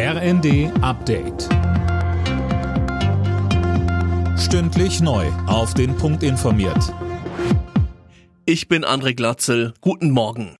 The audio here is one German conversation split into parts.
RND Update. Stündlich neu. Auf den Punkt informiert. Ich bin André Glatzel. Guten Morgen.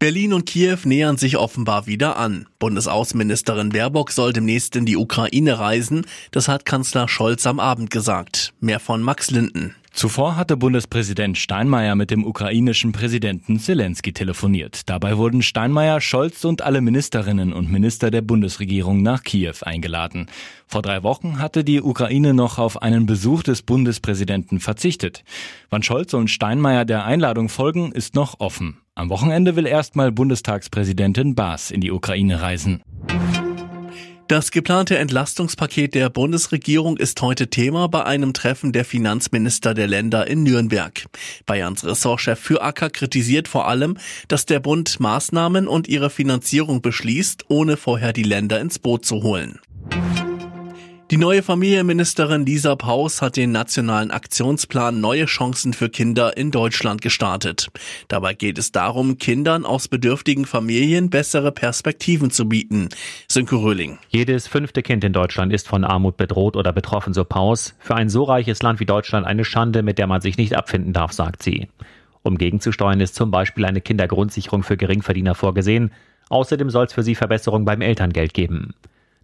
Berlin und Kiew nähern sich offenbar wieder an. Bundesaußenministerin Baerbock soll demnächst in die Ukraine reisen. Das hat Kanzler Scholz am Abend gesagt. Mehr von Max Linden. Zuvor hatte Bundespräsident Steinmeier mit dem ukrainischen Präsidenten Zelensky telefoniert. Dabei wurden Steinmeier, Scholz und alle Ministerinnen und Minister der Bundesregierung nach Kiew eingeladen. Vor drei Wochen hatte die Ukraine noch auf einen Besuch des Bundespräsidenten verzichtet. Wann Scholz und Steinmeier der Einladung folgen, ist noch offen. Am Wochenende will erstmal Bundestagspräsidentin Baas in die Ukraine reisen. Das geplante Entlastungspaket der Bundesregierung ist heute Thema bei einem Treffen der Finanzminister der Länder in Nürnberg. Bayerns Ressortchef für Acker kritisiert vor allem, dass der Bund Maßnahmen und ihre Finanzierung beschließt, ohne vorher die Länder ins Boot zu holen. Die neue Familienministerin Lisa Paus hat den nationalen Aktionsplan Neue Chancen für Kinder in Deutschland gestartet. Dabei geht es darum, Kindern aus bedürftigen Familien bessere Perspektiven zu bieten. Sönke Röhling. Jedes fünfte Kind in Deutschland ist von Armut bedroht oder betroffen, so Paus. Für ein so reiches Land wie Deutschland eine Schande, mit der man sich nicht abfinden darf, sagt sie. Um gegenzusteuern ist zum Beispiel eine Kindergrundsicherung für Geringverdiener vorgesehen. Außerdem soll es für sie Verbesserungen beim Elterngeld geben.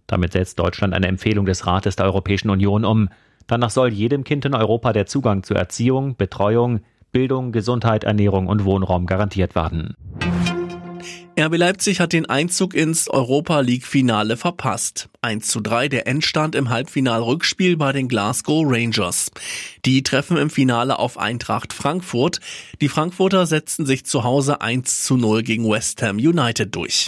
Damit setzt Deutschland eine Empfehlung des Rates der Europäischen Union um. Danach soll jedem Kind in Europa der Zugang zu Erziehung, Betreuung, Bildung, Gesundheit, Ernährung und Wohnraum garantiert werden. RB Leipzig hat den Einzug ins Europa League Finale verpasst. 1 zu 3 der Endstand im Halbfinal-Rückspiel bei den Glasgow Rangers. Die treffen im Finale auf Eintracht Frankfurt. Die Frankfurter setzten sich zu Hause 1 zu 0 gegen West Ham United durch.